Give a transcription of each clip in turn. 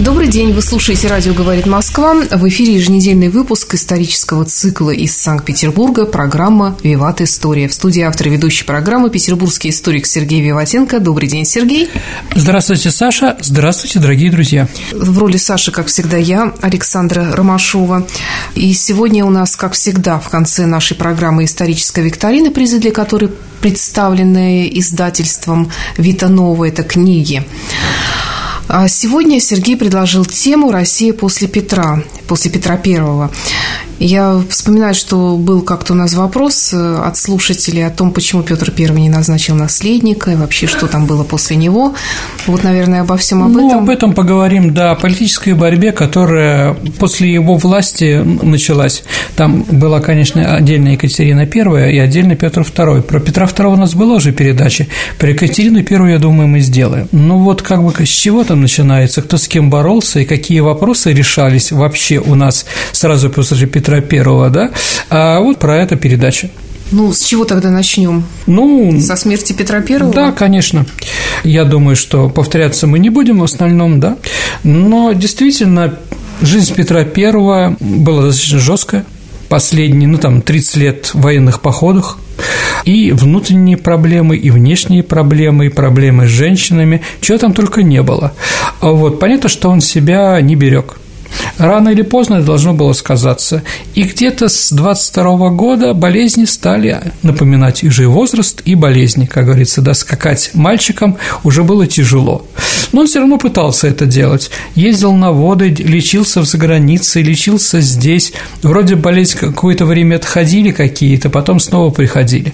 Добрый день, вы слушаете «Радио говорит Москва». В эфире еженедельный выпуск исторического цикла из Санкт-Петербурга, программа «Виват. История». В студии автор ведущей программы петербургский историк Сергей Виватенко. Добрый день, Сергей. Здравствуйте, Саша. Здравствуйте, дорогие друзья. В роли Саши, как всегда, я, Александра Ромашова. И сегодня у нас, как всегда, в конце нашей программы «Историческая викторина», призы для которой представлены издательством «Вита Нова» – это книги. А сегодня Сергей предложил тему «Россия после Петра», после Петра Первого. Я вспоминаю, что был как-то у нас вопрос э, от слушателей о том, почему Петр I не назначил наследника и вообще, что там было после него. Вот, наверное, обо всем об ну, этом. об этом поговорим, да, о политической борьбе, которая после его власти началась. Там была, конечно, отдельно Екатерина I и отдельно Петр II. Про Петра II у нас была уже передача, про Екатерину I, я думаю, мы сделаем. Ну вот как бы с чего там начинается, кто с кем боролся и какие вопросы решались вообще у нас сразу после Петра Первого, да, а вот про это передача. Ну, с чего тогда начнем? Ну, со смерти Петра Первого? Да, конечно. Я думаю, что повторяться мы не будем в основном, да. Но действительно, жизнь Петра Первого была достаточно жесткая. Последние, ну, там, 30 лет в военных походах, и внутренние проблемы, и внешние проблемы, и проблемы с женщинами, чего там только не было. Вот, понятно, что он себя не берег. Рано или поздно это должно было сказаться. И где-то с 22 года болезни стали напоминать и возраст, и болезни, как говорится, да, скакать мальчикам уже было тяжело. Но он все равно пытался это делать. Ездил на воды, лечился в загранице, лечился здесь. Вроде болезнь какое-то время отходили какие-то, потом снова приходили.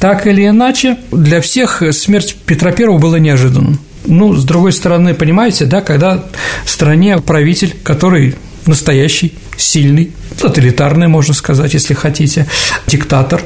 Так или иначе, для всех смерть Петра I была неожиданным. Ну, с другой стороны, понимаете, да, когда в стране правитель, который настоящий, сильный, тоталитарный, можно сказать, если хотите, диктатор,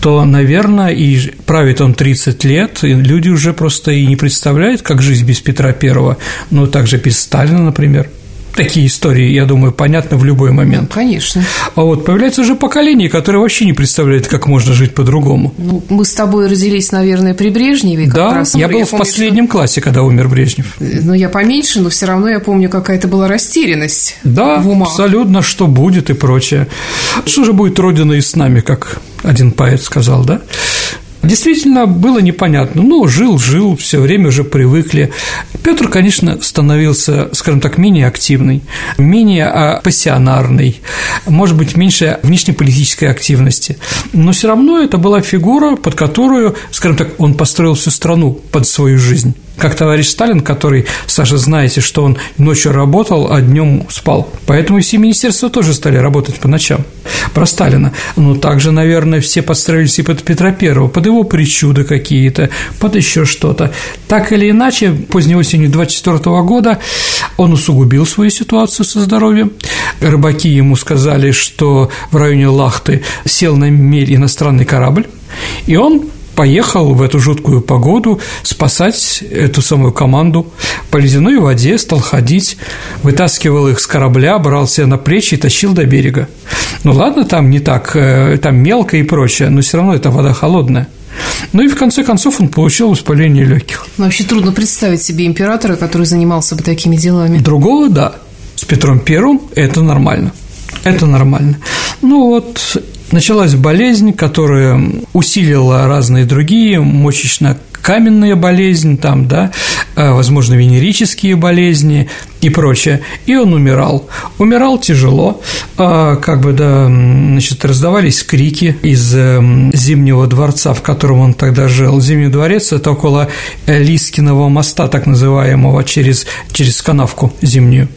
то, наверное, и правит он 30 лет, и люди уже просто и не представляют, как жизнь без Петра Первого, ну, также без Сталина, например такие истории, я думаю, понятны в любой момент. Конечно. А вот появляется уже поколение, которое вообще не представляет, как можно жить по-другому. Ну, мы с тобой родились, наверное, при Брежневе. да, раз. я был я в помню, последнем что... классе, когда умер Брежнев. Ну, я поменьше, но все равно я помню, какая-то была растерянность Да, в умах. абсолютно, что будет и прочее. Что же будет Родина и с нами, как один поэт сказал, да? Действительно, было непонятно. Ну, жил, жил, все время уже привыкли. Петр, конечно, становился, скажем так, менее активный, менее а, пассионарный, может быть, меньше внешнеполитической активности. Но все равно это была фигура, под которую, скажем так, он построил всю страну под свою жизнь как товарищ Сталин, который, Саша, знаете, что он ночью работал, а днем спал. Поэтому все министерства тоже стали работать по ночам. Про Сталина. Но также, наверное, все подстроились и под Петра Первого, под его причуды какие-то, под еще что-то. Так или иначе, поздней осенью 24 года он усугубил свою ситуацию со здоровьем. Рыбаки ему сказали, что в районе Лахты сел на мель иностранный корабль, и он поехал в эту жуткую погоду спасать эту самую команду. По ледяной воде стал ходить, вытаскивал их с корабля, брал себя на плечи и тащил до берега. Ну ладно, там не так, э, там мелко и прочее, но все равно эта вода холодная. Ну и в конце концов он получил воспаление легких. Вообще трудно представить себе императора, который занимался бы такими делами. Другого, да. С Петром Первым это нормально. Это нормально. Ну вот, началась болезнь, которая усилила разные другие, мочечно каменная болезнь, там, да, э, возможно, венерические болезни и прочее. И он умирал. Умирал тяжело, а, как бы, да, значит, раздавались крики из э, Зимнего дворца, в котором он тогда жил. Зимний дворец – это около Лискиного моста, так называемого, через, через канавку зимнюю.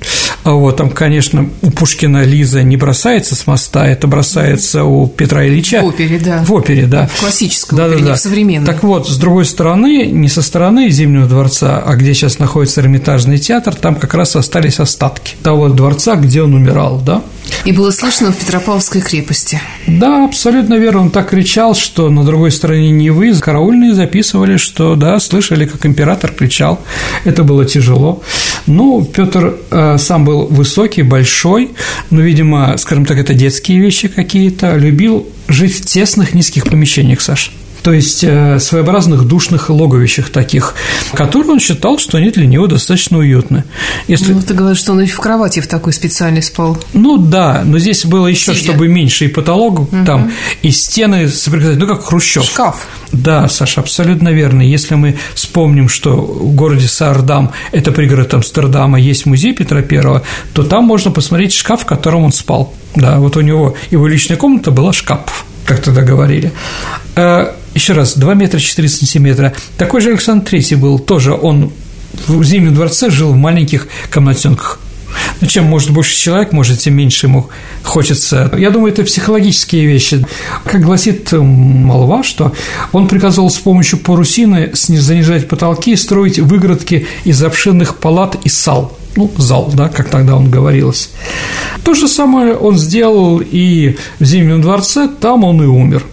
А вот, там, конечно, у Пушкина Лиза не бросается с моста, это бросается у Петра Ильича. В опере, да. В опере, да. В классическом да, опере, да, да. в современной. Так вот, с другой стороны, не со стороны Зимнего дворца, а где сейчас находится Эрмитажный театр, там как раз остались остатки того дворца, где он умирал, да. И было слышно в Петропавловской крепости. Да, абсолютно верно. Он так кричал, что на другой стороне Невы караульные записывали, что, да, слышали, как император кричал. Это было тяжело. Ну, Петр э, сам был высокий, большой, но, видимо, скажем так, это детские вещи какие-то. Любил жить в тесных, низких помещениях, Саша то есть э, своеобразных душных логовищах таких, которые он считал, что они для него достаточно уютны. Если... Ну, ты говоришь, что он и в кровати в такой специальной спал. Ну да, но здесь было еще, Сидя. чтобы меньше и потолок угу. там, и стены соприкасались, ну как Хрущев. Шкаф. Да, Саша, абсолютно верно. Если мы вспомним, что в городе Саардам, это пригород Амстердама, есть музей Петра Первого, то там можно посмотреть шкаф, в котором он спал. Да, вот у него его личная комната была шкаф как тогда говорили. Э, еще раз, 2 метра 4 сантиметра. Такой же Александр Третий был, тоже он в Зимнем дворце жил в маленьких комнатенках. Ну, чем может больше человек, может, тем меньше ему хочется. Я думаю, это психологические вещи. Как гласит молва, что он приказывал с помощью парусины занижать потолки и строить выгородки из обширных палат и сал ну, зал, да, как тогда он говорилось. То же самое он сделал и в Зимнем дворце, там он и умер.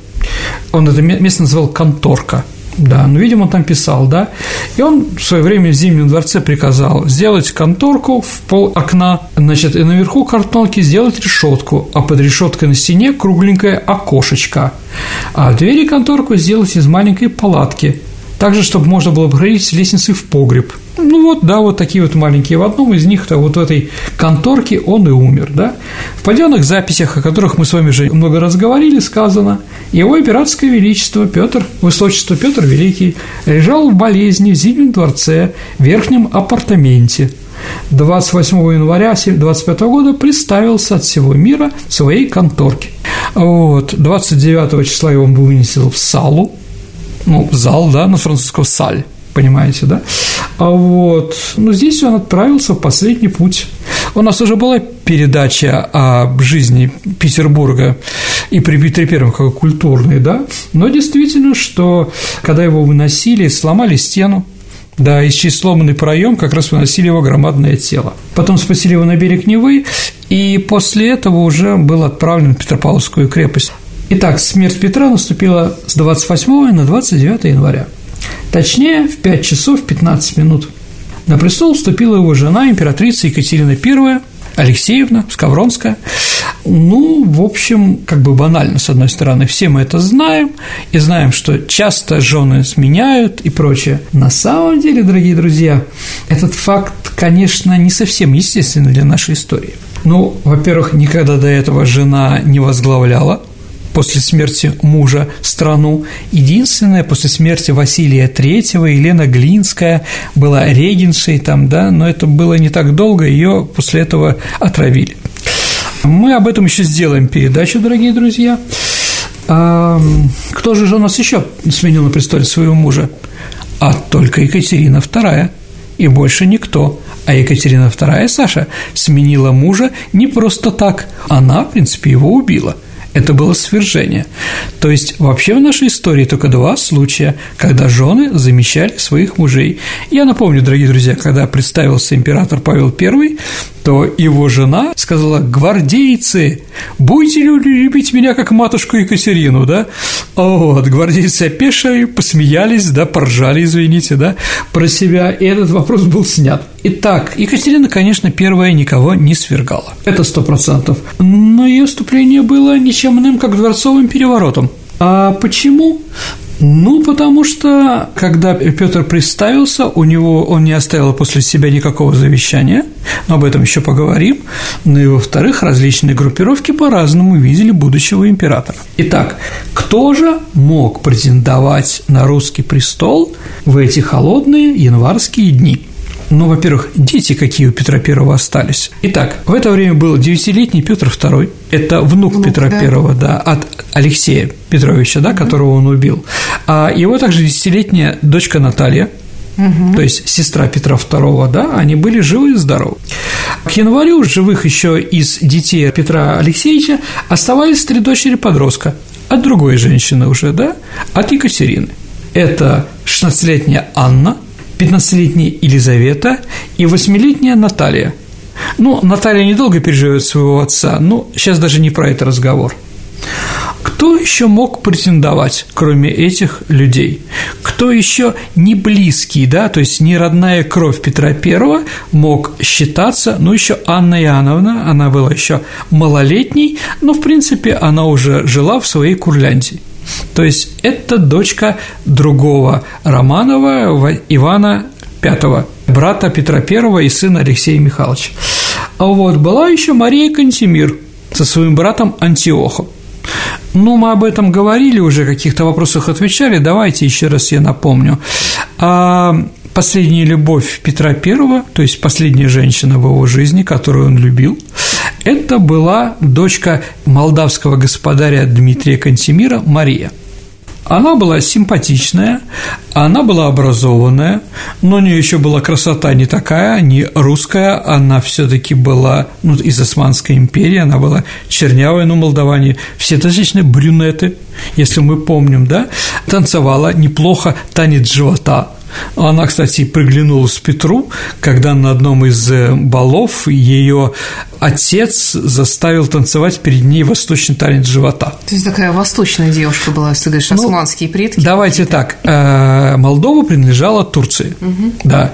Он это место называл «конторка», да, ну, видимо, он там писал, да. И он в свое время в Зимнем дворце приказал сделать конторку в пол окна, значит, и наверху картонки сделать решетку, а под решеткой на стене кругленькое окошечко, а двери конторку сделать из маленькой палатки, также, чтобы можно было проходить с лестницы в погреб – ну вот, да, вот такие вот маленькие. В одном из них-то вот в этой конторке он и умер, да. В паденных записях, о которых мы с вами уже много раз говорили, сказано, его императорское величество Петр, высочество Петр Великий, лежал в болезни в Зимнем дворце, в верхнем апартаменте. 28 января 25 года представился от всего мира своей конторке. Вот, 29 числа его он был вынесен в салу, ну, зал, да, на французском «саль», понимаете, да? А вот, ну, здесь он отправился в последний путь. У нас уже была передача о жизни Петербурга и при Петре Первом как культурной, да, но действительно, что когда его выносили, сломали стену, да, и через сломанный проем как раз выносили его громадное тело. Потом спасили его на берег Невы, и после этого уже был отправлен в Петропавловскую крепость. Итак, смерть Петра наступила с 28 на 29 января. Точнее, в 5 часов 15 минут. На престол вступила его жена, императрица Екатерина I, Алексеевна Скавронская. Ну, в общем, как бы банально, с одной стороны, все мы это знаем, и знаем, что часто жены сменяют и прочее. На самом деле, дорогие друзья, этот факт, конечно, не совсем естественный для нашей истории. Ну, во-первых, никогда до этого жена не возглавляла после смерти мужа страну. Единственная после смерти Василия III Елена Глинская была регеншей там, да, но это было не так долго, ее после этого отравили. Мы об этом еще сделаем передачу, дорогие друзья. А, кто же у нас еще сменил на престоле своего мужа? А только Екатерина II и больше никто. А Екатерина II, Саша, сменила мужа не просто так, она, в принципе, его убила – это было свержение. То есть вообще в нашей истории только два случая, когда жены замещали своих мужей. Я напомню, дорогие друзья, когда представился император Павел I, то его жена сказала, гвардейцы, будете любить меня как матушку Екатерину, да? Вот, гвардейцы опешили, посмеялись, да, поржали, извините, да, про себя, и этот вопрос был снят. Итак, Екатерина, конечно, первая никого не свергала, это сто процентов, но ее вступление было ничем иным, как дворцовым переворотом. А почему? Ну, потому что, когда Петр представился, у него он не оставил после себя никакого завещания, но об этом еще поговорим. Ну и во-вторых, различные группировки по-разному видели будущего императора. Итак, кто же мог претендовать на русский престол в эти холодные январские дни? Ну, во-первых, дети какие у Петра Первого остались. Итак, в это время был девятилетний Петр II, это внук, внук Петра да. Первого, да, от Алексея Петровича, да, угу. которого он убил. А его также десятилетняя дочка Наталья, Угу. То есть сестра Петра II, да, они были живы и здоровы. К январю живых еще из детей Петра Алексеевича оставались три дочери подростка от другой женщины уже, да, от Екатерины. Это 16-летняя Анна, 15-летняя Елизавета и 8-летняя Наталья. Ну, Наталья недолго переживет своего отца, но сейчас даже не про это разговор – кто еще мог претендовать, кроме этих людей? Кто еще не близкий, да, то есть не родная кровь Петра I мог считаться, ну, еще Анна Иоанновна, она была еще малолетней, но, в принципе, она уже жила в своей Курляндии. То есть это дочка другого Романова Ивана V, брата Петра I и сына Алексея Михайловича. А вот была еще Мария Кантемир со своим братом Антиохом. Ну, мы об этом говорили уже, каких-то вопросах отвечали, давайте еще раз я напомню. А последняя любовь Петра I, то есть последняя женщина в его жизни, которую он любил, это была дочка молдавского господаря Дмитрия Кантемира Мария – она была симпатичная, она была образованная, но у нее еще была красота не такая, не русская, она все-таки была ну, из Османской империи, она была чернявая, но молдаване все достаточно брюнеты, если мы помним, да, танцевала неплохо танец живота, она, кстати, приглянулась Петру, когда на одном из э, балов ее отец заставил танцевать перед ней восточный танец живота. То есть такая восточная девушка была, если ты говоришь, ну, османские предки. Давайте так, э, Молдова принадлежала Турции, угу. да.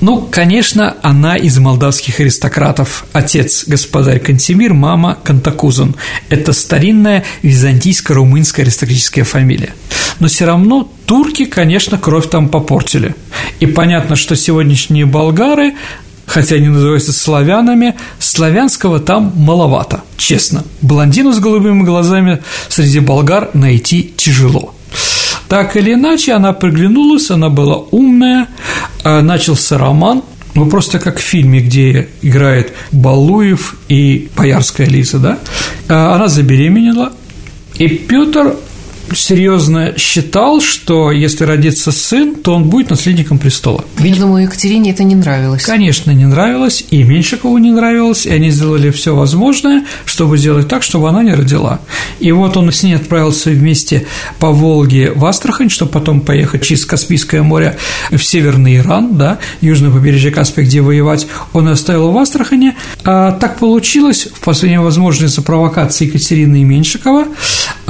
Ну, конечно, она из молдавских аристократов. Отец – господарь Кантемир, мама – Кантакузан. Это старинная византийско-румынская аристократическая фамилия. Но все равно турки, конечно, кровь там попортили. И понятно, что сегодняшние болгары хотя они называются славянами, славянского там маловато, честно. Блондину с голубыми глазами среди болгар найти тяжело. Так или иначе, она приглянулась, она была умная, а, начался роман, ну, просто как в фильме, где играет Балуев и Боярская Лиза, да? А, она забеременела, и Петр серьезно считал, что если родится сын, то он будет наследником престола. Я думаю, Екатерине это не нравилось. Конечно, не нравилось, и Меньшикову не нравилось, и они сделали все возможное, чтобы сделать так, чтобы она не родила. И вот он с ней отправился вместе по Волге в Астрахань, чтобы потом поехать через Каспийское море в северный Иран, да, южное побережье Каспия, где воевать. Он оставил в Астрахане. А так получилось, в последнее возможность за провокации Екатерины и Меньшикова,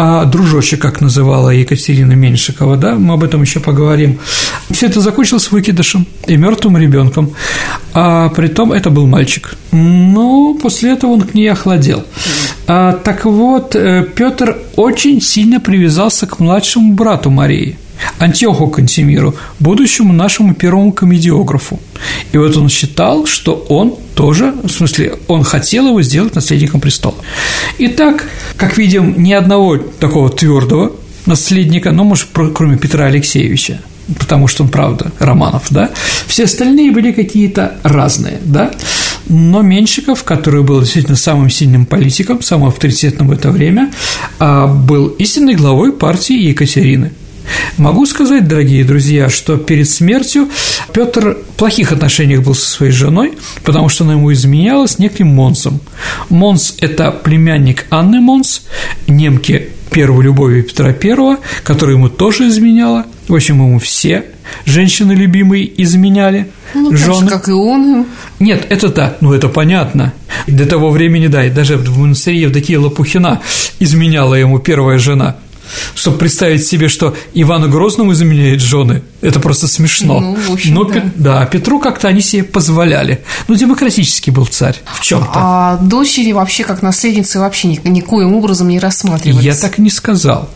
а дружочек, как называла Екатерина Меньшикова, да, мы об этом еще поговорим. Все это закончилось выкидышем и мертвым ребенком. А при том это был мальчик. Но после этого он к ней охладел. А, так вот, э, Петр очень сильно привязался к младшему брату Марии – Антиоху Кантемиру, будущему нашему первому комедиографу. И вот он считал, что он тоже, в смысле, он хотел его сделать наследником престола. Итак, как видим, ни одного такого твердого наследника, ну, может, кроме Петра Алексеевича, потому что он, правда, Романов, да, все остальные были какие-то разные, да, но Меньшиков, который был действительно самым сильным политиком, самым авторитетным в это время, а, был истинной главой партии Екатерины – Могу сказать, дорогие друзья, что перед смертью Петр в плохих отношениях был со своей женой, потому что она ему изменяла с неким Монсом. Монс – это племянник Анны Монс, немки первой любови Петра I, которая ему тоже изменяла. В общем, ему все женщины любимые изменяли. Ну, жены. Так как и он. Нет, это да, ну это понятно. До того времени, да, и даже в монастыре Евдокия Лопухина изменяла ему первая жена – чтобы представить себе, что Ивану Грозному заменяют жены, это просто смешно. Ну, в общем, Но, да. да, Петру как-то они себе позволяли. Ну, демократический был царь в чем то А дочери вообще как наследницы вообще никоим образом не рассматривались? Я так не сказал.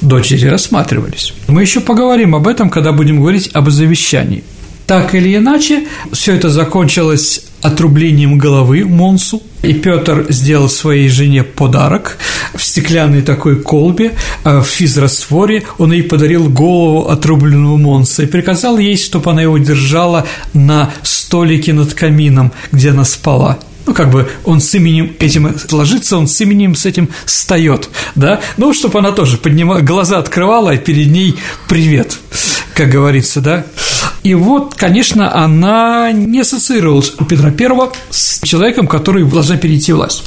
Дочери рассматривались. Мы еще поговорим об этом, когда будем говорить об завещании. Так или иначе, все это закончилось отрублением головы Монсу, и Петр сделал своей жене подарок в стеклянной такой колбе, э, в физрастворе. Он ей подарил голову отрубленного Монса и приказал ей, чтобы она его держала на столике над камином, где она спала ну, как бы он с именем этим ложится, он с именем с этим встает, да, ну, чтобы она тоже поднимала, глаза открывала, и перед ней привет, как говорится, да. И вот, конечно, она не ассоциировалась у Петра I с человеком, который должна перейти власть.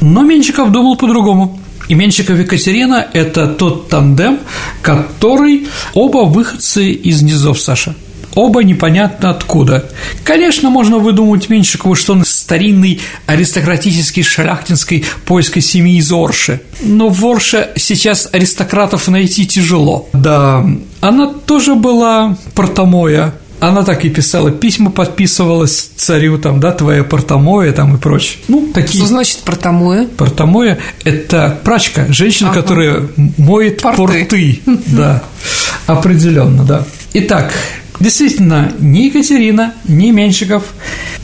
Но Менщиков думал по-другому. И Менщиков и Екатерина – это тот тандем, который оба выходцы из низов Саша – оба непонятно откуда. Конечно, можно выдумать Меньшикову, что он старинный аристократический шляхтинской польской семьи из Орши. Но в Орше сейчас аристократов найти тяжело. Да, она тоже была портомоя, она так и писала письма, подписывалась царю, там, да, твоя портомоя, там и прочее. Ну, такие... Что значит портомоя? Портомоя – это прачка, женщина, ага. которая моет порты, порты. да, определенно, да. Итак, Действительно, ни Екатерина, ни Меньшиков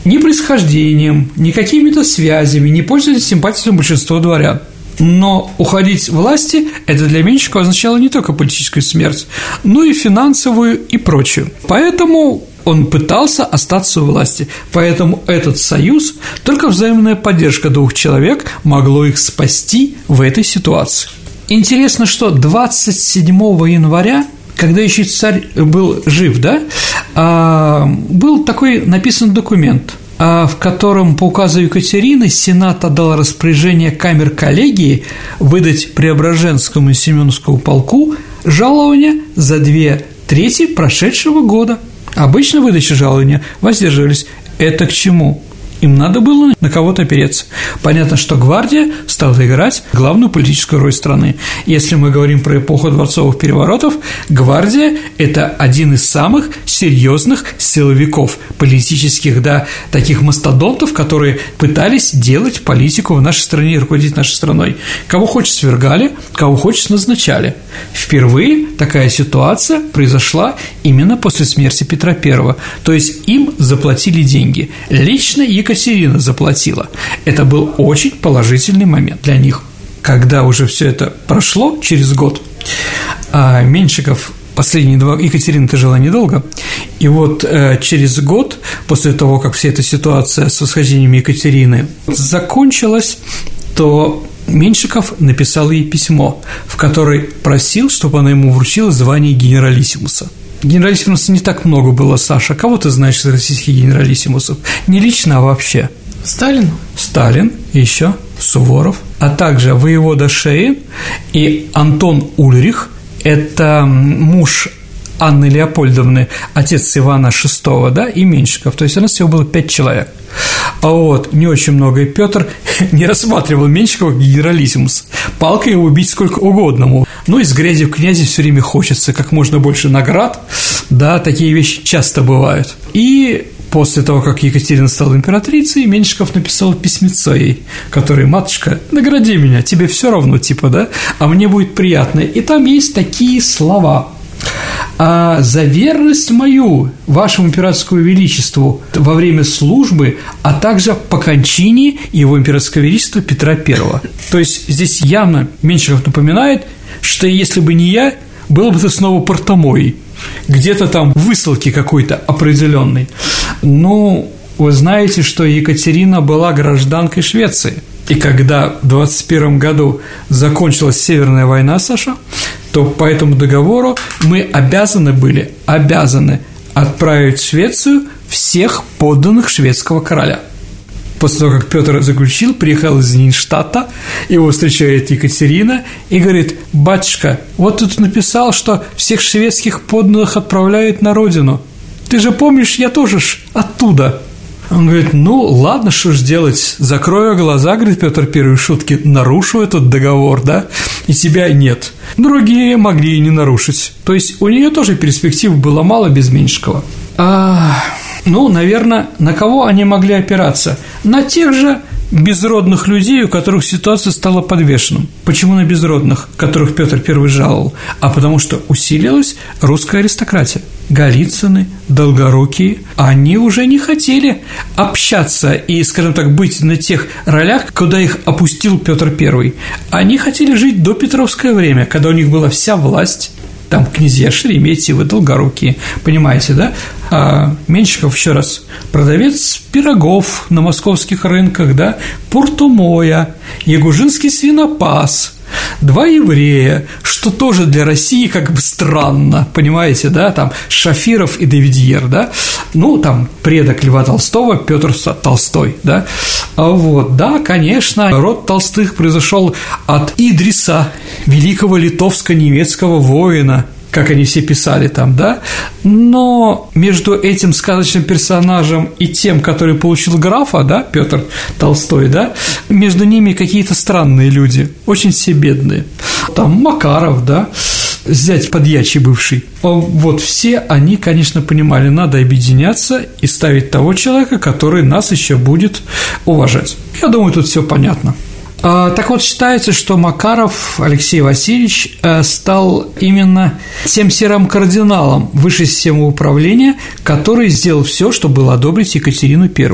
ни происхождением, ни какими-то связями не пользовались симпатией большинства дворян. Но уходить власти – это для Меньшикова означало не только политическую смерть, но и финансовую и прочую. Поэтому он пытался остаться у власти, поэтому этот союз, только взаимная поддержка двух человек могло их спасти в этой ситуации. Интересно, что 27 января когда еще царь был жив, да, а, был такой написан документ – а, в котором по указу Екатерины Сенат отдал распоряжение камер коллегии выдать Преображенскому и Семеновскому полку жалования за две трети прошедшего года. Обычно выдача жалования воздерживались. Это к чему? Им надо было на кого-то опереться. Понятно, что гвардия стала играть главную политическую роль страны. Если мы говорим про эпоху дворцовых переворотов, гвардия – это один из самых серьезных силовиков политических, да, таких мастодонтов, которые пытались делать политику в нашей стране и руководить нашей страной. Кого хочешь свергали, кого хочешь назначали. Впервые такая ситуация произошла именно после смерти Петра I. То есть им заплатили деньги. Лично Екатерина Екатерина заплатила. Это был очень положительный момент для них. Когда уже все это прошло через год, а Меньшиков последние два... Екатерина-то жила недолго, и вот э, через год, после того, как вся эта ситуация с восхождением Екатерины закончилась, то Меньшиков написал ей письмо, в которой просил, чтобы она ему вручила звание генералиссимуса – Генералиссимусов не так много было, Саша. Кого ты знаешь из российских генералиссимусов? Не лично, а вообще. Сталин? Сталин, еще Суворов, а также воевода Шейн и Антон Ульрих, это муж Анны Леопольдовны, отец Ивана VI, да, и Меньшиков. То есть у нас всего было пять человек. А вот не очень много, и Петр не рассматривал Меньшикова как генералиссимус. Палкой его убить сколько угодно. Ну, из грязи в князе все время хочется как можно больше наград, да, такие вещи часто бывают. И После того, как Екатерина стала императрицей, Меньшиков написал письмецо ей, который «Матушка, награди меня, тебе все равно, типа, да, а мне будет приятно». И там есть такие слова – а за верность мою вашему императорскому величеству во время службы, а также по кончине его императорского величества Петра I. То есть здесь явно Меньшиков напоминает, что если бы не я, было бы ты снова портомой, где-то там высылки какой-то определенной. Ну, вы знаете, что Екатерина была гражданкой Швеции. И когда в 21 году закончилась Северная война, Саша, то по этому договору мы обязаны были, обязаны отправить в Швецию всех подданных шведского короля. После того, как Петр заключил, приехал из Нинштадта, его встречает Екатерина и говорит, «Батюшка, вот тут написал, что всех шведских подданных отправляют на родину. Ты же помнишь, я тоже ж оттуда». Он говорит, ну, ладно, что ж делать, закрою глаза, говорит Петр Первый шутки, нарушу этот договор, да, и тебя нет. Другие могли и не нарушить. То есть у нее тоже перспектив было мало без Меньшикова. А, ну, наверное, на кого они могли опираться? На тех же безродных людей, у которых ситуация стала подвешенным. Почему на безродных, которых Петр I жаловал? А потому что усилилась русская аристократия. Голицыны, Долгорукие, они уже не хотели общаться и, скажем так, быть на тех ролях, куда их опустил Петр I. Они хотели жить до Петровское время, когда у них была вся власть, там князья Шереметьевы, Долгорукие, понимаете, да? А Меньшиков, еще раз, продавец пирогов на московских рынках, да, Пуртумоя, Ягужинский свинопас, два еврея, что тоже для России как бы странно, понимаете, да, там Шафиров и Давидьер, да, ну, там предок Льва Толстого, Петр Толстой, да, а вот, да, конечно, род Толстых произошел от Идриса, великого литовско-немецкого воина, как они все писали там, да, но между этим сказочным персонажем и тем, который получил графа, да, Петр Толстой, да, между ними какие-то странные люди, очень все бедные. Там Макаров, да, зять подьячий бывший. Вот все они, конечно, понимали, надо объединяться и ставить того человека, который нас еще будет уважать. Я думаю, тут все понятно. А, так вот, считается, что Макаров Алексей Васильевич э, стал именно тем серым кардиналом высшей системы управления, который сделал все, чтобы было одобрить Екатерину I.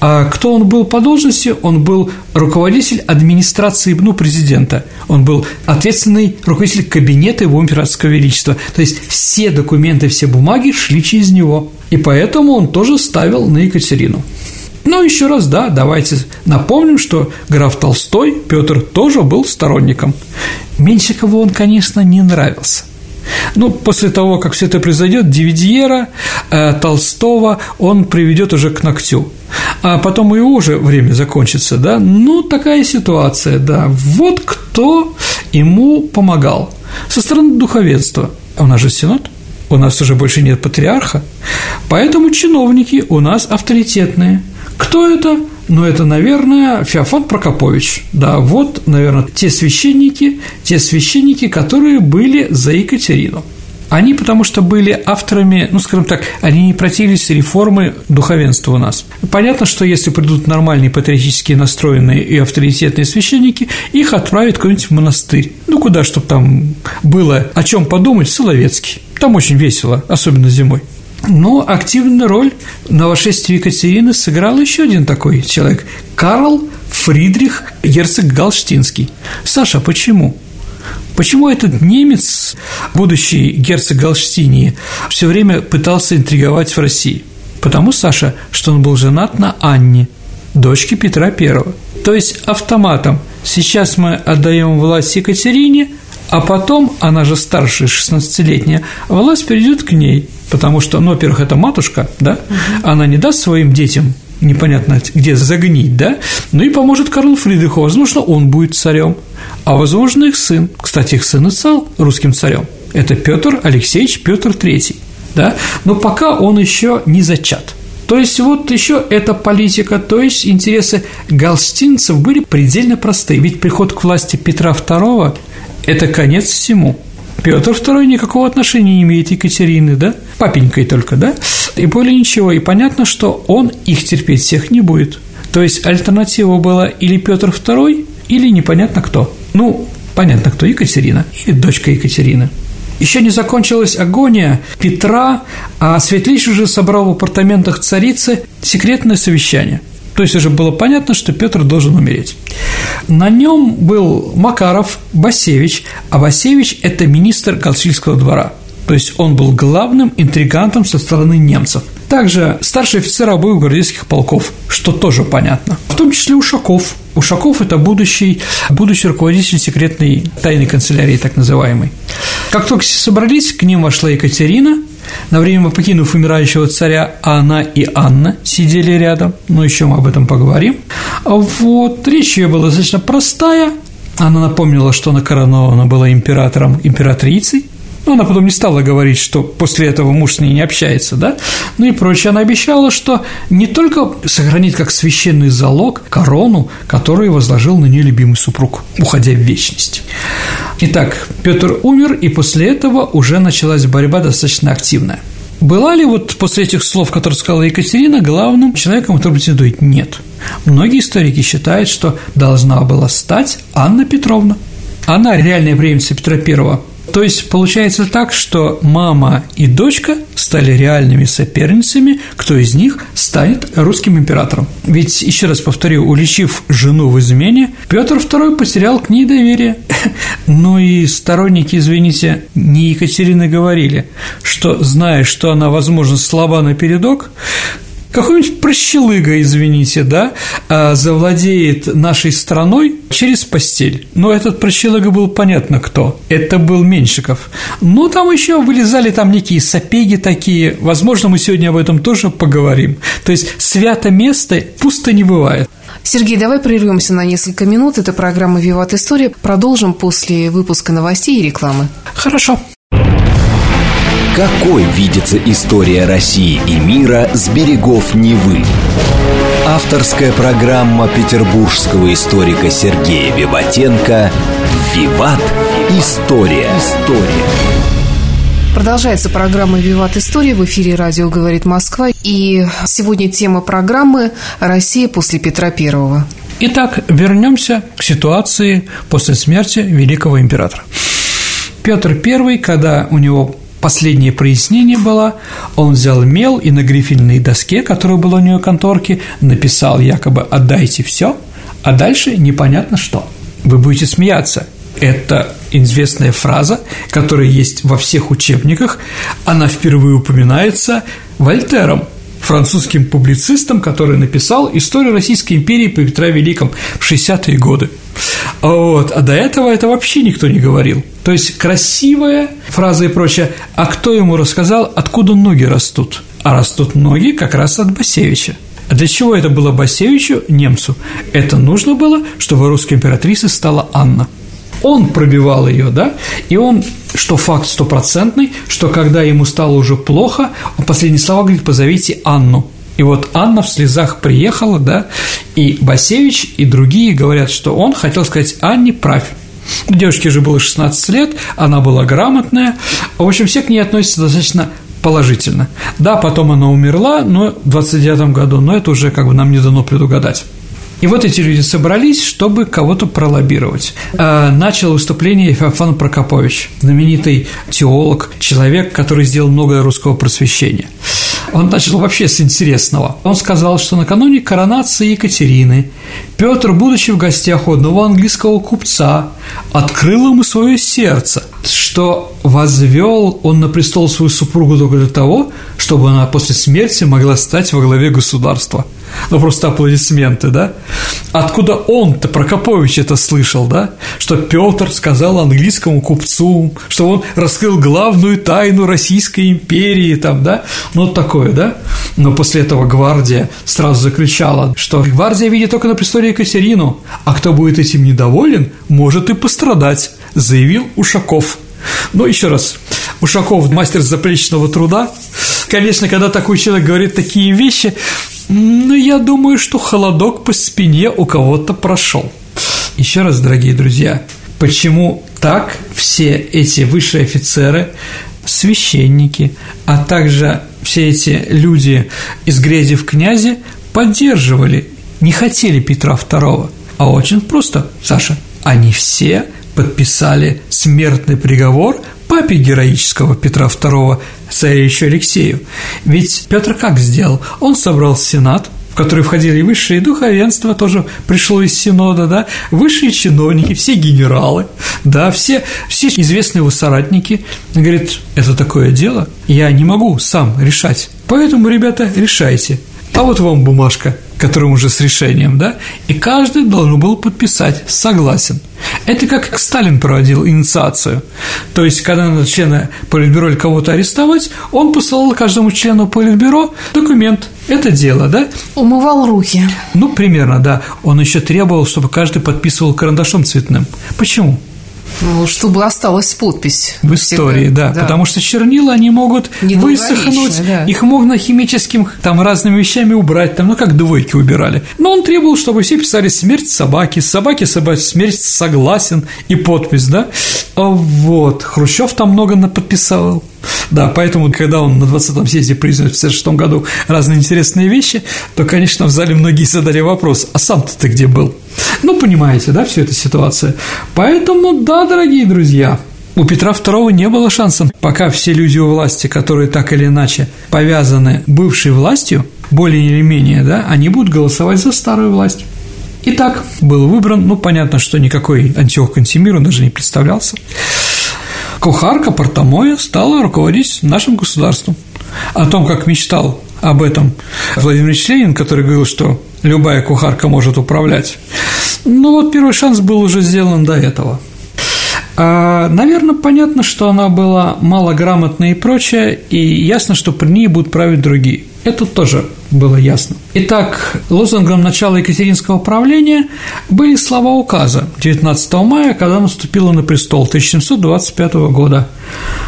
А кто он был по должности? Он был руководитель администрации ну, президента. Он был ответственный руководитель кабинета его императорского величества. То есть все документы, все бумаги шли через него. И поэтому он тоже ставил на Екатерину. Но еще раз, да, давайте напомним, что граф Толстой, Петр тоже был сторонником. Меньшикову он, конечно, не нравился. Ну, после того, как все это произойдет, Дивидьера, э, Толстого он приведет уже к ногтю. А потом и уже время закончится, да? Ну, такая ситуация, да. Вот кто ему помогал. Со стороны духовенства. У нас же Синод, у нас уже больше нет патриарха, поэтому чиновники у нас авторитетные – кто это? Ну, это, наверное, Феофан Прокопович. Да, вот, наверное, те священники, те священники, которые были за Екатерину. Они потому что были авторами, ну, скажем так, они не противились реформы духовенства у нас. Понятно, что если придут нормальные патриотически настроенные и авторитетные священники, их отправят куда-нибудь в монастырь. Ну, куда, чтобы там было о чем подумать, Соловецкий. Там очень весело, особенно зимой. Но активную роль на восшествии Екатерины сыграл еще один такой человек – Карл Фридрих Герцог Галштинский. Саша, почему? Почему этот немец, будущий герцог Галштинии, все время пытался интриговать в России? Потому, Саша, что он был женат на Анне, дочке Петра I. То есть автоматом сейчас мы отдаем власть Екатерине, а потом, она же старшая, 16-летняя, власть перейдет к ней, потому что, ну, во-первых, это матушка, да, угу. она не даст своим детям непонятно где загнить, да, ну и поможет Карлу Фридриху, возможно, он будет царем, а возможно, их сын, кстати, их сын и стал русским царем, это Петр Алексеевич Петр III, да, но пока он еще не зачат. То есть вот еще эта политика, то есть интересы галстинцев были предельно простые, ведь приход к власти Петра II – это конец всему – Петр II никакого отношения не имеет Екатерины, да? Папенькой только, да? И более ничего. И понятно, что он их терпеть всех не будет. То есть альтернатива была или Петр II, или непонятно кто. Ну, понятно кто, Екатерина или дочка Екатерины. Еще не закончилась агония Петра, а Светлейший уже собрал в апартаментах царицы секретное совещание – то есть уже было понятно, что Петр должен умереть. На нем был Макаров, Басевич, а Басевич – это министр Галшильского двора. То есть он был главным интригантом со стороны немцев. Также старший офицер обоих гвардейских полков, что тоже понятно. В том числе Ушаков. Ушаков – это будущий, будущий руководитель секретной тайной канцелярии, так называемой. Как только собрались, к ним вошла Екатерина, на время покинув умирающего царя, она и Анна сидели рядом, но еще мы об этом поговорим. Вот, речь ее была достаточно простая, она напомнила, что она коронована была императором, императрицей, но она потом не стала говорить, что после этого муж с ней не общается, да, ну и прочее. Она обещала, что не только сохранит как священный залог корону, которую возложил на нее любимый супруг, уходя в вечность. Итак, Петр умер, и после этого уже началась борьба достаточно активная. Была ли вот после этих слов, которые сказала Екатерина, главным человеком, который претендует? Нет. Многие историки считают, что должна была стать Анна Петровна. Она реальная преемница Петра I то есть получается так, что мама и дочка стали реальными соперницами, кто из них станет русским императором. Ведь, еще раз повторю, уличив жену в измене, Петр II потерял к ней доверие. Ну и сторонники, извините, не Екатерины говорили, что, зная, что она, возможно, слаба на передок, какой-нибудь прощелыга, извините, да, а, завладеет нашей страной через постель. Но этот прощелыга был понятно кто. Это был Меньшиков. Но там еще вылезали там некие сапеги такие. Возможно, мы сегодня об этом тоже поговорим. То есть свято место пусто не бывает. Сергей, давай прервемся на несколько минут. Это программа «Виват История». Продолжим после выпуска новостей и рекламы. Хорошо. Какой видится история России и мира с берегов Невы? Авторская программа петербургского историка Сергея Виватенко «Виват. История». История. Продолжается программа «Виват История». В эфире радио «Говорит Москва». И сегодня тема программы «Россия после Петра Первого». Итак, вернемся к ситуации после смерти великого императора. Петр I, когда у него последнее прояснение было, он взял мел и на грифельной доске, которая была у него в конторке, написал якобы «отдайте все», а дальше непонятно что. Вы будете смеяться. Это известная фраза, которая есть во всех учебниках. Она впервые упоминается Вольтером, французским публицистом, который написал «Историю Российской империи по Петра Великом» в 60-е годы. Вот. А до этого это вообще никто не говорил. То есть красивая фраза и прочее. А кто ему рассказал, откуда ноги растут? А растут ноги как раз от Басевича. А для чего это было Басевичу, немцу? Это нужно было, чтобы русской императрицей стала Анна. Он пробивал ее, да, и он, что факт стопроцентный, что когда ему стало уже плохо, он последние слова говорит, позовите Анну. И вот Анна в слезах приехала, да, и Басевич, и другие говорят, что он хотел сказать Анне правь. Девушке же было 16 лет, она была грамотная. В общем, все к ней относятся достаточно положительно. Да, потом она умерла, но в 29 году, но это уже как бы нам не дано предугадать. И вот эти люди собрались, чтобы кого-то пролоббировать. А, начал выступление Феофан Прокопович, знаменитый теолог, человек, который сделал много русского просвещения. Он начал вообще с интересного. Он сказал, что накануне коронации Екатерины Петр, будучи в гостях у одного английского купца, открыл ему свое сердце, что возвел он на престол свою супругу только для того, чтобы она после смерти могла стать во главе государства – ну, просто аплодисменты, да? Откуда он-то, Прокопович, это слышал, да? Что Петр сказал английскому купцу, что он раскрыл главную тайну Российской империи, там, да? Ну, такое, да? Но после этого гвардия сразу закричала, что гвардия видит только на престоле Екатерину, а кто будет этим недоволен, может и пострадать, заявил Ушаков. Ну, еще раз, Ушаков – мастер заплечного труда. Конечно, когда такой человек говорит такие вещи, ну, я думаю, что холодок по спине у кого-то прошел. Еще раз, дорогие друзья, почему так все эти высшие офицеры, священники, а также все эти люди из грязи в князи поддерживали, не хотели Петра II? А очень просто, Саша, они все подписали смертный приговор папе героического Петра II, царевичу Алексею. Ведь Петр как сделал? Он собрал Сенат, в который входили высшие духовенства, тоже пришло из Синода, да, высшие чиновники, все генералы, да, все, все известные его соратники. говорит, это такое дело, я не могу сам решать, поэтому, ребята, решайте. А вот вам бумажка, которым уже с решением, да, и каждый должен был подписать «согласен». Это как Сталин проводил инициацию. То есть, когда надо члена Политбюро или кого-то арестовать, он посылал каждому члену Политбюро документ. Это дело, да? Умывал руки. Ну, примерно, да. Он еще требовал, чтобы каждый подписывал карандашом цветным. Почему? Ну, чтобы осталась подпись. В истории, да, да. Потому что чернила, они могут высохнуть, да. их можно химическим, там, разными вещами убрать, там, ну, как двойки убирали. Но он требовал, чтобы все писали «смерть собаки», «собаки собаки», «смерть согласен» и подпись, да? А вот, Хрущев там много подписал. Да, поэтому, когда он на 20-м съезде признал в 1956 году разные интересные вещи, то, конечно, в зале многие задали вопрос, а сам-то ты где был? Ну, понимаете, да, всю эту ситуацию. Поэтому, да, дорогие друзья, у Петра II не было шансов, пока все люди у власти, которые так или иначе повязаны бывшей властью, более или менее, да, они будут голосовать за старую власть. Итак, был выбран, ну, понятно, что никакой Антиох Кантемир он даже не представлялся. Кухарка Портомоя стала руководить нашим государством. О том, как мечтал об этом Владимир Ильич Ленин, который говорил, что любая кухарка может управлять. Ну вот первый шанс был уже сделан до этого. А, наверное, понятно, что она была малограмотная и прочее, и ясно, что при ней будут править другие. Это тоже было ясно. Итак, лозунгом начала Екатеринского правления были слова указа 19 мая, когда наступила на престол 1725 года.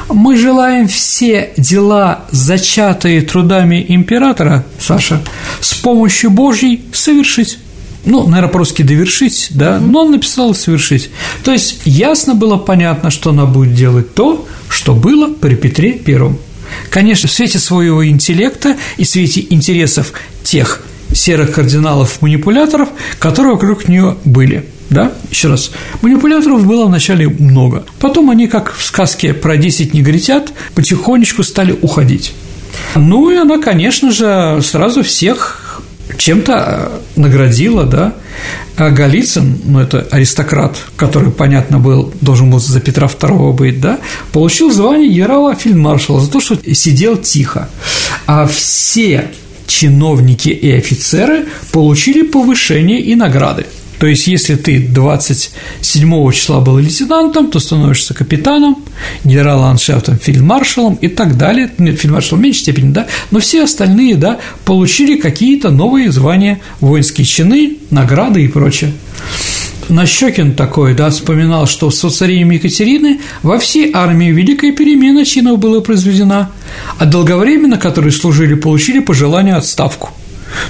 «Мы желаем все дела, зачатые трудами императора, Саша, с помощью Божьей совершить» ну, наверное, по-русски довершить, да, но он написал совершить. То есть ясно было понятно, что она будет делать то, что было при Петре Первом. Конечно, в свете своего интеллекта и в свете интересов тех серых кардиналов-манипуляторов, которые вокруг нее были. Да, еще раз, манипуляторов было вначале много, потом они, как в сказке про 10 негритят, потихонечку стали уходить. Ну и она, конечно же, сразу всех чем-то наградила, да. А Голицын, ну, это аристократ, который, понятно, был, должен был за Петра II быть, да, получил звание генерала фельдмаршала за то, что сидел тихо. А все чиновники и офицеры получили повышение и награды. То есть, если ты 27 числа был лейтенантом, то становишься капитаном, генерал-ландшафтом, фельдмаршалом и так далее. Фельдмаршал в меньшей степени, да, но все остальные, да, получили какие-то новые звания, воинские чины, награды и прочее. Нащекин такой, да, вспоминал, что с царем Екатерины во всей армии великая перемена чинов была произведена, а долговременно, которые служили, получили по желанию отставку –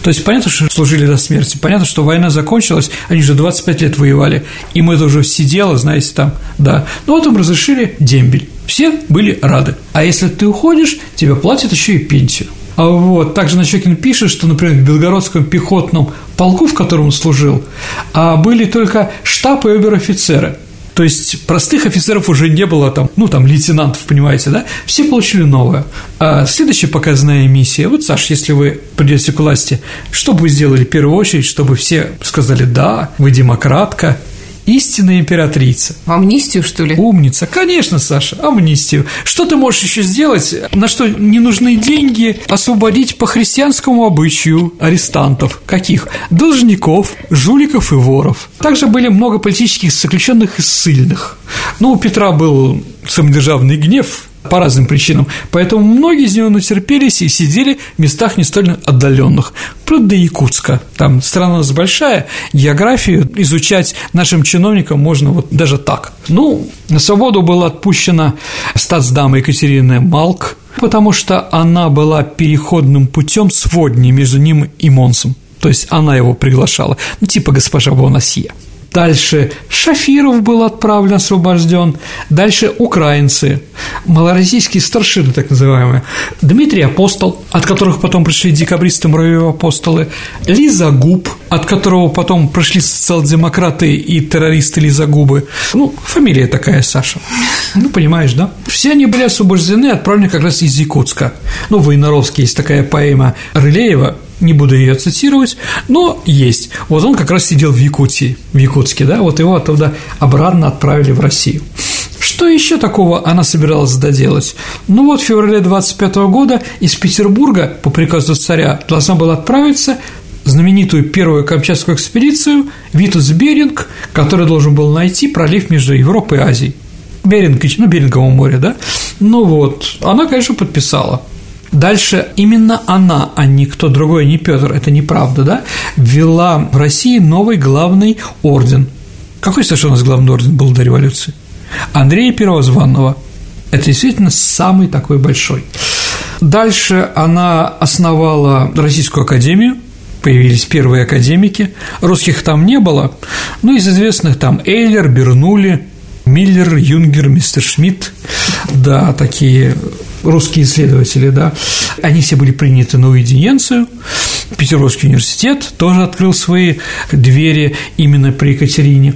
то есть понятно, что служили до смерти, понятно, что война закончилась, они же 25 лет воевали, им это уже сидело, знаете, там, да. Ну вот им разрешили дембель, все были рады. А если ты уходишь, тебе платят еще и пенсию. А вот, также Нащекин пишет, что, например, в Белгородском пехотном полку, в котором он служил, а были только штаб и обер-офицеры – то есть простых офицеров уже не было там, ну, там, лейтенантов, понимаете, да? Все получили новое. А следующая показная миссия, вот, Саш, если вы придете к власти, что бы вы сделали в первую очередь, чтобы все сказали «да, вы демократка», истинная императрица. Амнистию, что ли? Умница. Конечно, Саша, амнистию. Что ты можешь еще сделать, на что не нужны деньги, освободить по христианскому обычаю арестантов? Каких? Должников, жуликов и воров. Также были много политических заключенных и ссыльных. Ну, у Петра был самодержавный гнев, по разным причинам. Поэтому многие из него натерпелись и сидели в местах не столь отдаленных. Вплоть до Якутска. Там страна у нас большая, географию изучать нашим чиновникам можно вот даже так. Ну, на свободу была отпущена статсдама Екатерина Малк, потому что она была переходным путем сводней между ним и Монсом. То есть она его приглашала, ну, типа госпожа Бонасье. Дальше Шафиров был отправлен, освобожден. Дальше украинцы, малороссийские старшины, так называемые. Дмитрий Апостол, от которых потом пришли декабристы муравьевые апостолы. Лиза Губ, от которого потом пришли социал-демократы и террористы Лиза Губы. Ну, фамилия такая, Саша. Ну, понимаешь, да? Все они были освобождены, отправлены как раз из Якутска. Ну, в Инаровске есть такая поэма Рылеева не буду ее цитировать, но есть. Вот он как раз сидел в Якутии, в Якутске, да, вот его оттуда обратно отправили в Россию. Что еще такого она собиралась доделать? Ну вот в феврале 25 года из Петербурга по приказу царя должна была отправиться знаменитую первую Камчатскую экспедицию Витус Беринг, который должен был найти пролив между Европой и Азией. Беринг, ну, Беринговое море, да? Ну вот, она, конечно, подписала – Дальше именно она, а не кто другой, не Петр, это неправда, да, ввела в России новый главный орден. Какой, Саша, у нас главный орден был до революции? Андрея Первозванного. Это действительно самый такой большой. Дальше она основала Российскую академию, появились первые академики, русских там не было, ну, из известных там Эйлер, Бернули, Миллер, Юнгер, мистер Шмидт, да, такие русские исследователи, да, они все были приняты на уединенцию. Петербургский университет тоже открыл свои двери именно при Екатерине.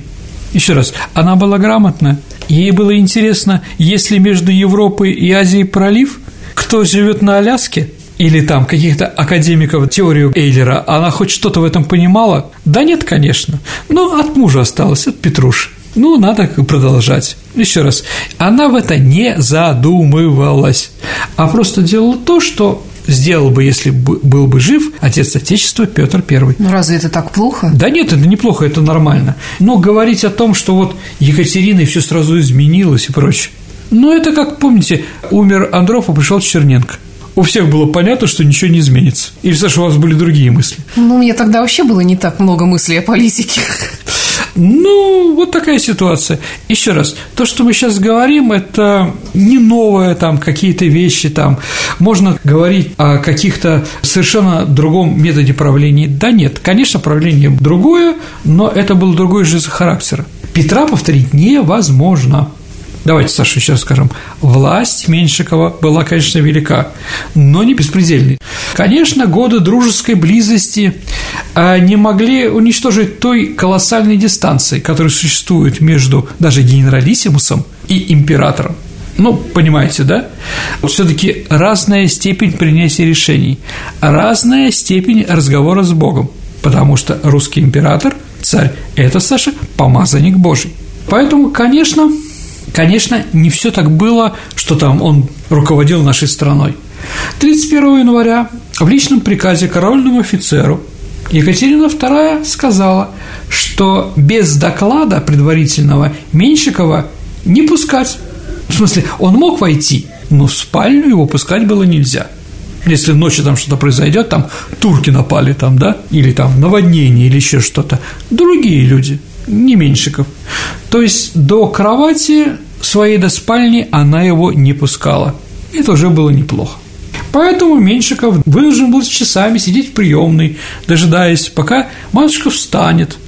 Еще раз, она была грамотна, ей было интересно, если между Европой и Азией пролив, кто живет на Аляске, или там каких-то академиков теорию Эйлера, она хоть что-то в этом понимала? Да нет, конечно. Но от мужа осталось, от Петруши. Ну, надо продолжать. Еще раз, она в это не задумывалась, а просто делала то, что сделал бы, если бы был бы жив отец Отечества Петр I. Ну разве это так плохо? Да нет, это неплохо, это нормально. Но говорить о том, что вот Екатерина и все сразу изменилось и прочее. Ну, это как, помните, умер Андропов, пришел Черненко. у всех было понятно, что ничего не изменится. Или, Саша, у вас были другие мысли? Ну, у меня тогда вообще было не так много мыслей о политике. Ну, вот такая ситуация. Еще раз, то, что мы сейчас говорим, это не новое, там, какие-то вещи, там, можно говорить о каких-то совершенно другом методе правления. Да нет, конечно, правление другое, но это был другой жизнь характера. Петра повторить невозможно. Давайте, Саша, еще скажем. Власть Меньшикова была, конечно, велика, но не беспредельной. Конечно, годы дружеской близости а, не могли уничтожить той колоссальной дистанции, которая существует между даже генералиссимусом и императором. Ну, понимаете, да? Все-таки разная степень принятия решений, разная степень разговора с Богом, потому что русский император, царь, это, Саша, помазанник Божий. Поэтому, конечно, Конечно, не все так было, что там он руководил нашей страной. 31 января в личном приказе караульному офицеру Екатерина II сказала, что без доклада предварительного Меньшикова не пускать. В смысле, он мог войти, но в спальню его пускать было нельзя. Если ночью там что-то произойдет, там турки напали, там, да, или там наводнение, или еще что-то, другие люди – не Меньшиков. То есть до кровати своей до спальни она его не пускала. Это уже было неплохо. Поэтому Меньшиков вынужден был с часами сидеть в приемной, дожидаясь, пока матушка встанет,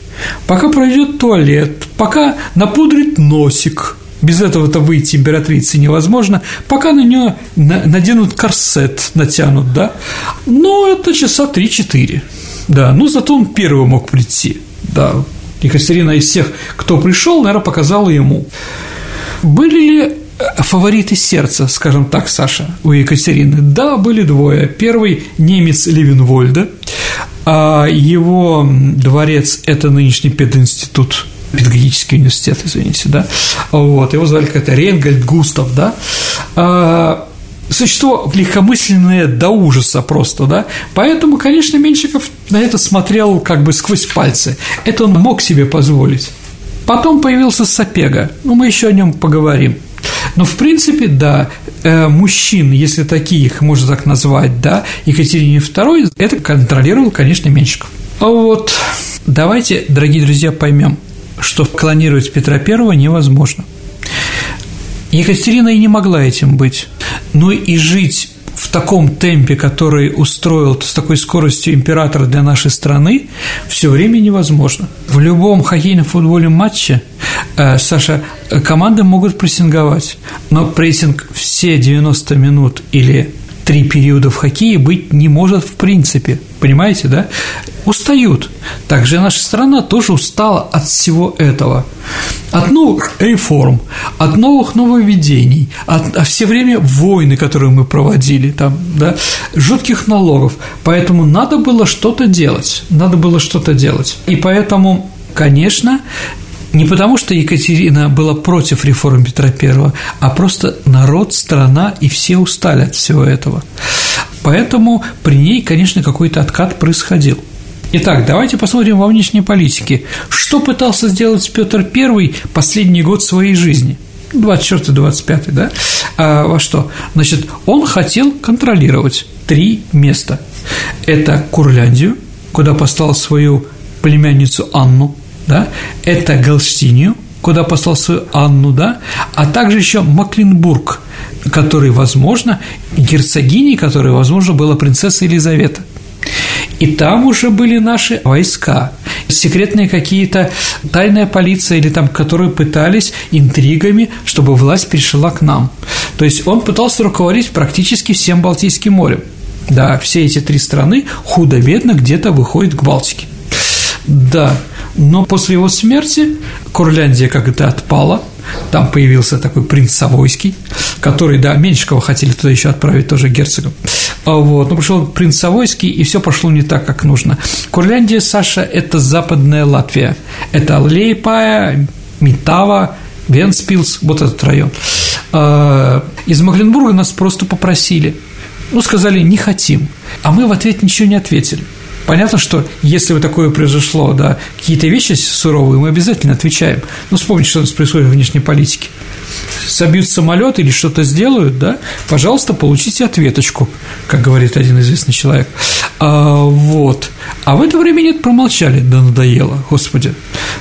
пока пройдет туалет, пока напудрит носик. Без этого-то выйти императрице невозможно, пока на нее наденут корсет, натянут, да. Но это часа 3-4. Да, ну зато он первый мог прийти. Да, Екатерина из всех, кто пришел, наверное, показала ему. Были ли э, фавориты сердца, скажем так, Саша, у Екатерины? Да, были двое. Первый – немец Левинвольда, а его дворец – это нынешний пединститут педагогический университет, извините, да, вот, его звали как-то Ренгальд Густав, да, а, существо легкомысленное до ужаса просто, да, поэтому, конечно, Меньшиков на это смотрел как бы сквозь пальцы, это он мог себе позволить. Потом появился Сапега, ну, мы еще о нем поговорим. Но, в принципе, да, э, мужчин, если таких можно так назвать, да, Екатерине II, это контролировал, конечно, Меньшиков. А вот давайте, дорогие друзья, поймем, что клонировать Петра I невозможно. Екатерина и не могла этим быть. Но и жить в таком темпе, который устроил с такой скоростью император для нашей страны, все время невозможно. В любом хоккейном футбольном матче, э, Саша, команды могут прессинговать, но прессинг все 90 минут или три периода в хоккее быть не может в принципе. Понимаете, да? Устают. Также наша страна тоже устала от всего этого. От новых реформ, от новых нововведений, от, от все время войны, которые мы проводили, там, да, жутких налогов. Поэтому надо было что-то делать. Надо было что-то делать. И поэтому Конечно, не потому, что Екатерина была против реформ Петра I, а просто народ, страна и все устали от всего этого. Поэтому при ней, конечно, какой-то откат происходил. Итак, давайте посмотрим во внешней политике. Что пытался сделать Петр I последний год своей жизни? 24-25, да? А во что? Значит, он хотел контролировать три места. Это Курляндию, куда послал свою племянницу Анну, да, это Галштинию, куда послал свою Анну, да, а также еще Макленбург, который, возможно, герцогиней, которая, возможно, была принцесса Елизавета. И там уже были наши войска, секретные какие-то, тайная полиция или там, которые пытались интригами, чтобы власть перешла к нам. То есть он пытался руководить практически всем Балтийским морем. Да, все эти три страны худо-бедно где-то выходят к Балтике. Да, но после его смерти Курляндия как-то отпала, там появился такой принц Савойский, который, да, Меньшикова хотели туда еще отправить тоже герцогом. А вот, но пришел принц Савойский, и все пошло не так, как нужно. Курляндия, Саша, это западная Латвия. Это Лейпая, Митава, Венспилс, вот этот район. А, из Магленбурга нас просто попросили. Ну, сказали, не хотим. А мы в ответ ничего не ответили. Понятно, что если бы такое произошло, да, какие-то вещи суровые, мы обязательно отвечаем. Ну, вспомните, что у нас происходит в внешней политике. собьют самолет или что-то сделают, да, пожалуйста, получите ответочку, как говорит один известный человек. А, вот. А в это время нет, промолчали, да надоело, господи.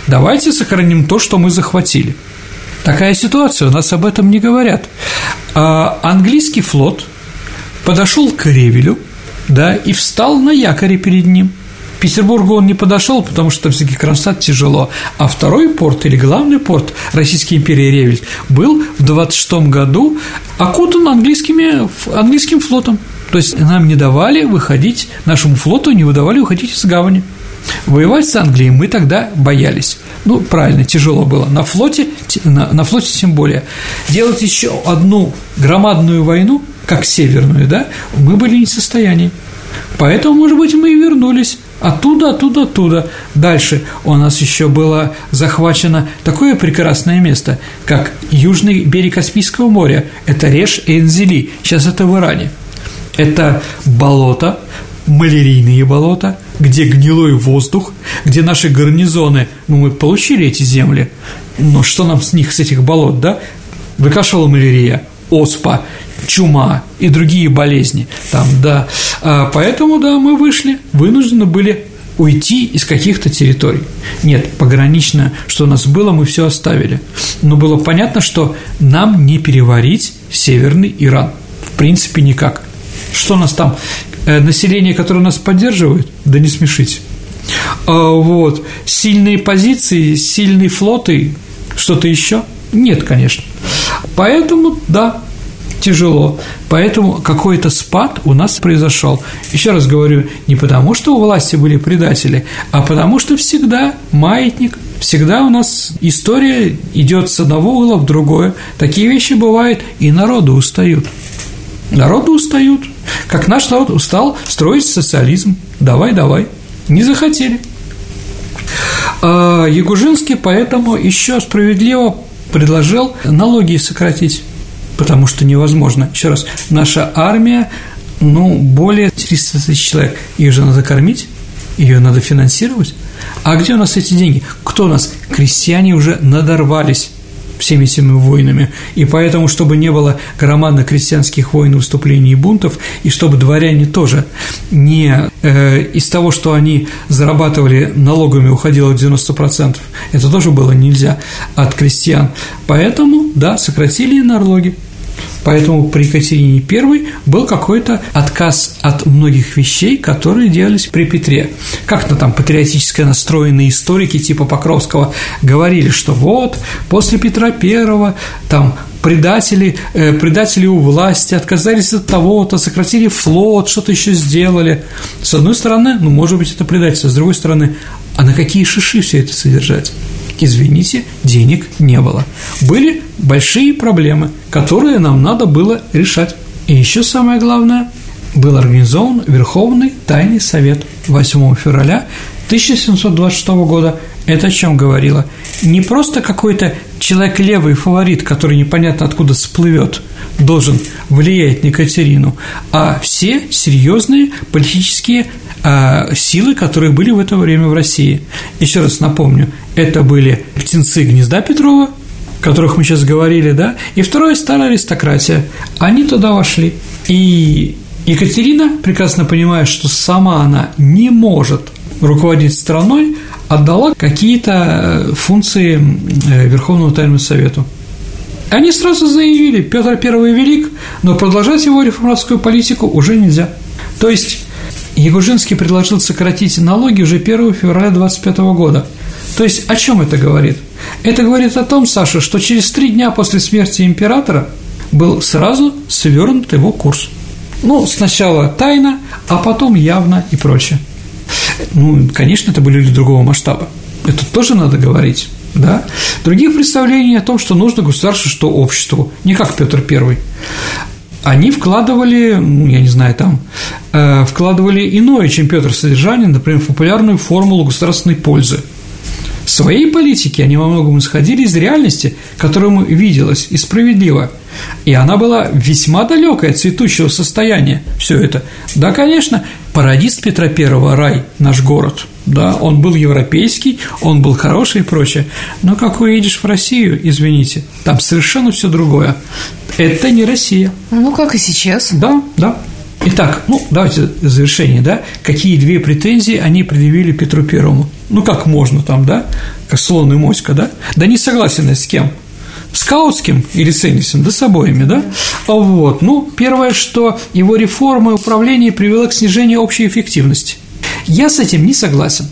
Давайте сохраним то, что мы захватили. Такая ситуация, у нас об этом не говорят. А английский флот подошел к Ревелю, да, и встал на якоре перед ним – Петербургу он не подошел, потому что там все-таки Кронштадт тяжело. А второй порт или главный порт Российской империи Ревель был в 26 году окутан английскими, английским флотом. То есть нам не давали выходить, нашему флоту не выдавали выходить из гавани. Воевать с Англией мы тогда боялись. Ну, правильно, тяжело было. На флоте, на, на флоте тем более. Делать еще одну громадную войну, как северную, да, мы были не в состоянии. Поэтому, может быть, мы и вернулись Оттуда, оттуда, оттуда. Дальше у нас еще было захвачено такое прекрасное место, как южный берег Каспийского моря. Это Реш Энзели. Сейчас это в Иране. Это болото, малярийные болота, где гнилой воздух, где наши гарнизоны, ну, мы получили эти земли, но что нам с них, с этих болот, да? Выкашивала малярия, оспа, чума и другие болезни. Там, да. А поэтому, да, мы вышли, вынуждены были уйти из каких-то территорий. Нет, погранично, что у нас было, мы все оставили. Но было понятно, что нам не переварить Северный Иран. В принципе, никак. Что у нас там? Э, население, которое нас поддерживает? Да не смешите. А, вот. Сильные позиции, сильные флоты, что-то еще? Нет, конечно. Поэтому, да, тяжело. Поэтому какой-то спад у нас произошел. Еще раз говорю, не потому, что у власти были предатели, а потому, что всегда маятник, всегда у нас история идет с одного угла в другое. Такие вещи бывают, и народы устают. Народы устают. Как наш народ устал строить социализм. Давай, давай. Не захотели. А Ягужинский поэтому еще справедливо предложил налоги сократить потому что невозможно. Еще раз, наша армия, ну, более 300 тысяч человек, ее же надо кормить, ее надо финансировать. А где у нас эти деньги? Кто у нас? Крестьяне уже надорвались всеми этими войнами. И поэтому, чтобы не было громадных крестьянских войн, выступлений и бунтов, и чтобы дворяне тоже не э, из того, что они зарабатывали налогами, уходило 90%, это тоже было нельзя от крестьян. Поэтому, да, сократили налоги. Поэтому при Екатерине I был какой-то отказ от многих вещей, которые делались при Петре. Как-то там патриотически настроенные историки типа Покровского говорили, что вот после Петра I там предатели, э, предатели у власти отказались от того-то, сократили флот, что-то еще сделали. С одной стороны, ну, может быть, это предательство, с другой стороны, а на какие шиши все это содержать? Извините, денег не было. Были большие проблемы, которые нам надо было решать. И еще самое главное, был организован Верховный Тайный Совет 8 февраля 1726 года. Это о чем говорило? Не просто какой-то человек левый фаворит, который непонятно откуда всплывет, должен влиять на Екатерину, а все серьезные политические а, силы, которые были в это время в России. Еще раз напомню, это были птенцы гнезда Петрова, о которых мы сейчас говорили, да, и второе – старая аристократия. Они туда вошли. И Екатерина, прекрасно понимая, что сама она не может руководить страной, отдала какие-то э, функции э, Верховному Тайному Совету. Они сразу заявили, Петр I велик, но продолжать его реформаторскую политику уже нельзя. То есть Ягужинский предложил сократить налоги уже 1 февраля 2025 года. То есть о чем это говорит? Это говорит о том, Саша, что через три дня после смерти императора был сразу свернут его курс. Ну, сначала тайно, а потом явно и прочее. Ну, конечно, это были люди другого масштаба. Это тоже надо говорить, да? Других представлений о том, что нужно государству, что обществу, не как Петр I они вкладывали, ну, я не знаю, там, э, вкладывали иное, чем Петр содержание, например, в популярную формулу государственной пользы. Своей политики они во многом исходили из реальности, которая ему виделась, и справедливо. И она была весьма далекая от цветущего состояния, все это. Да, конечно, парадист Петра I – рай, наш город, да, он был европейский, он был хороший и прочее. Но как уедешь в Россию, извините, там совершенно все другое. Это не Россия. Ну, как и сейчас. Да, да. Итак, ну, давайте завершение, да, какие две претензии они предъявили Петру Первому? Ну, как можно там, да, как слон и моська, да? Да не согласен с кем? С Каутским или с Эннисом, да с обоими, да? А вот, ну, первое, что его реформа и управление привело к снижению общей эффективности. Я с этим не согласен.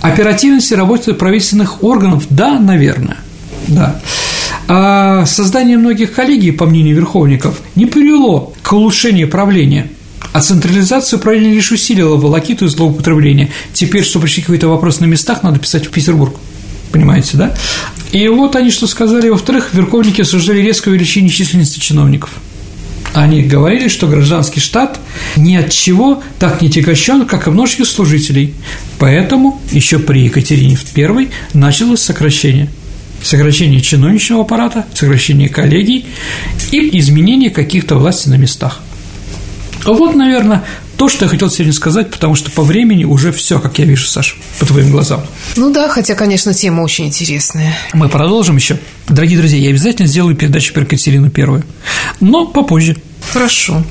Оперативности работы правительственных органов, да, наверное, да. А создание многих коллегий, по мнению верховников, не привело к улучшению правления – а централизация управления лишь усилила волокиту и злоупотребление. Теперь, чтобы решить какой-то вопрос на местах, надо писать в Петербург. Понимаете, да? И вот они что сказали. Во-вторых, верховники осуждали резкое увеличение численности чиновников. Они говорили, что гражданский штат ни от чего так не тягощен, как и множество служителей. Поэтому еще при Екатерине I началось сокращение. Сокращение чиновничного аппарата, сокращение коллегий и изменение каких-то властей на местах. Вот, наверное, то, что я хотел сегодня сказать, потому что по времени уже все, как я вижу, Саш, по твоим глазам. Ну да, хотя, конечно, тема очень интересная. Мы продолжим еще. Дорогие друзья, я обязательно сделаю передачу про Екатерину Первую, но попозже. Хорошо.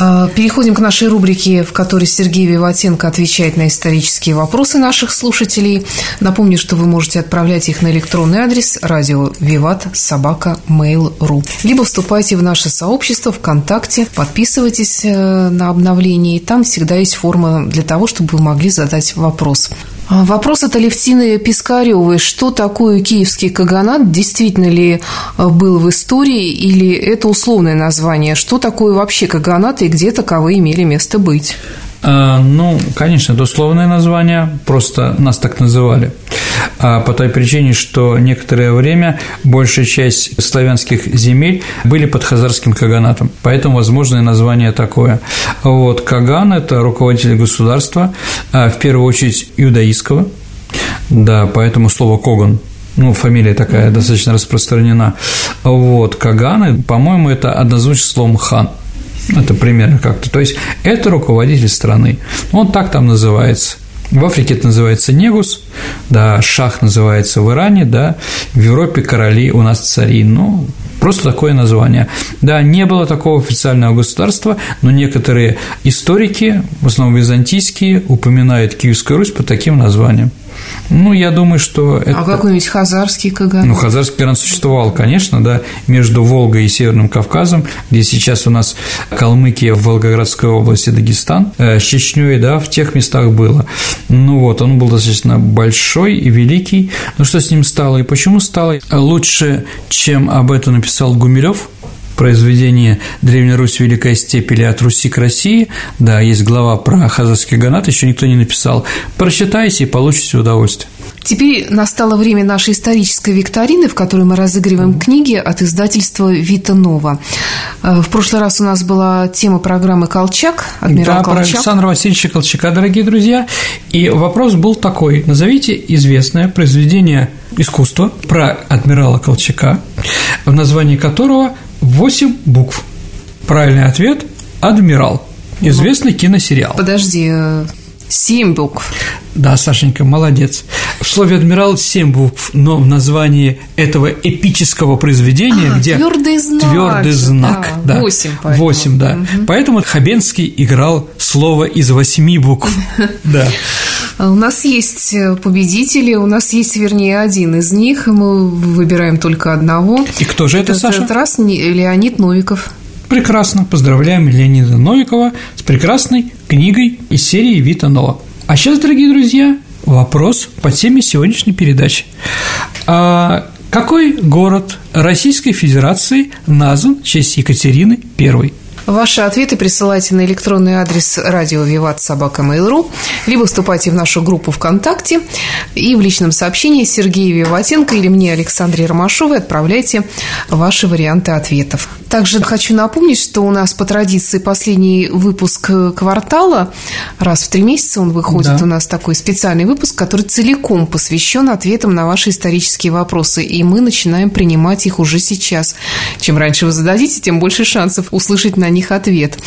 А, переходим к нашей рубрике, в которой Сергей Виватенко отвечает на исторические вопросы наших слушателей. Напомню, что вы можете отправлять их на электронный адрес радио Виват Собака Mail.ru. Либо вступайте в наше сообщество ВКонтакте, подписывайтесь э, на обновление, и там всегда есть форма для того, чтобы вы могли задать вопрос. А, вопрос от Алевтины Пискаревой. Что такое киевский каганат? Действительно ли а, был в истории или это условное название? Что такое вообще каганат и где таковые имели место быть? А, ну, конечно, это условное название, просто нас так называли. А по той причине, что некоторое время большая часть славянских земель были под хазарским каганатом, поэтому возможное название такое. Вот, Каган – это руководитель государства, а в первую очередь иудаистского, да, поэтому слово «коган» ну, фамилия такая достаточно распространена. Вот, Каганы, по-моему, это однозвучно словом хан. Это примерно как-то. То есть это руководитель страны. Он так там называется. В Африке это называется негус, да, шах называется в Иране, да, в Европе короли у нас цари, ну, просто такое название. Да, не было такого официального государства, но некоторые историки, в основном византийские, упоминают Киевскую Русь под таким названием. Ну, я думаю, что это… А какой-нибудь хазарский Каган? Ну, хазарский Каган существовал, конечно, да, между Волгой и Северным Кавказом, где сейчас у нас Калмыкия в Волгоградской области, Дагестан, э, с Чечней, да, в тех местах было. Ну вот, он был достаточно большой и великий. Но что с ним стало и почему стало лучше, чем об этом написал Гумилев – произведение «Древняя Русь. Великая степь» или «От Руси к России», да, есть глава про хазарский ганат, еще никто не написал. Прочитайте и получите удовольствие. Теперь настало время нашей исторической викторины, в которой мы разыгрываем книги от издательства «Вита Нова». Э, в прошлый раз у нас была тема программы «Колчак», адмирал да, Колчак. про Александра Васильевича Колчака, дорогие друзья. И вопрос был такой. Назовите известное произведение искусства про адмирала Колчака, в названии которого 8 букв. Правильный ответ – «Адмирал». Известный киносериал. Подожди, э, семь букв. Да, Сашенька, молодец. В слове «адмирал» семь букв, но в названии этого эпического произведения, а, где твердый знак, твердый знак, да, восемь, да, восемь, да. Угу. Поэтому Хабенский играл слово из восьми букв. Да. У нас есть э, победители, у нас есть, вернее, один из них. Мы выбираем только одного. И кто же это, Саша? Этот раз Леонид Новиков. Прекрасно. Поздравляем Леонида Новикова с прекрасной книгой из серии Вита. А сейчас, дорогие друзья, вопрос по теме сегодняшней передачи. А какой город Российской Федерации назван в честь Екатерины I? Ваши ответы присылайте на электронный адрес радио Виват Собака Mail.ru, либо вступайте в нашу группу ВКонтакте и в личном сообщении Сергею Виватенко или мне, Александре Ромашовой, отправляйте ваши варианты ответов. Также хочу напомнить, что у нас по традиции последний выпуск квартала, раз в три месяца он выходит, да. у нас такой специальный выпуск, который целиком посвящен ответам на ваши исторические вопросы, и мы начинаем принимать их уже сейчас. Чем раньше вы зададите, тем больше шансов услышать на них ответ.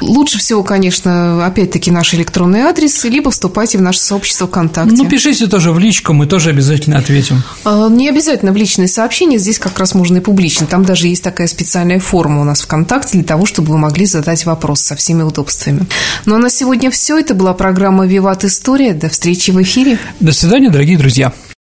Лучше всего, конечно, опять-таки наш электронный адрес, либо вступайте в наше сообщество ВКонтакте. Ну, пишите тоже в личку, мы тоже обязательно ответим. А, не обязательно в личные сообщения, здесь как раз можно и публично. Там даже есть такая специальная форма у нас ВКонтакте для того, чтобы вы могли задать вопрос со всеми удобствами. Ну а на сегодня все. Это была программа «Виват История». До встречи в эфире. До свидания, дорогие друзья.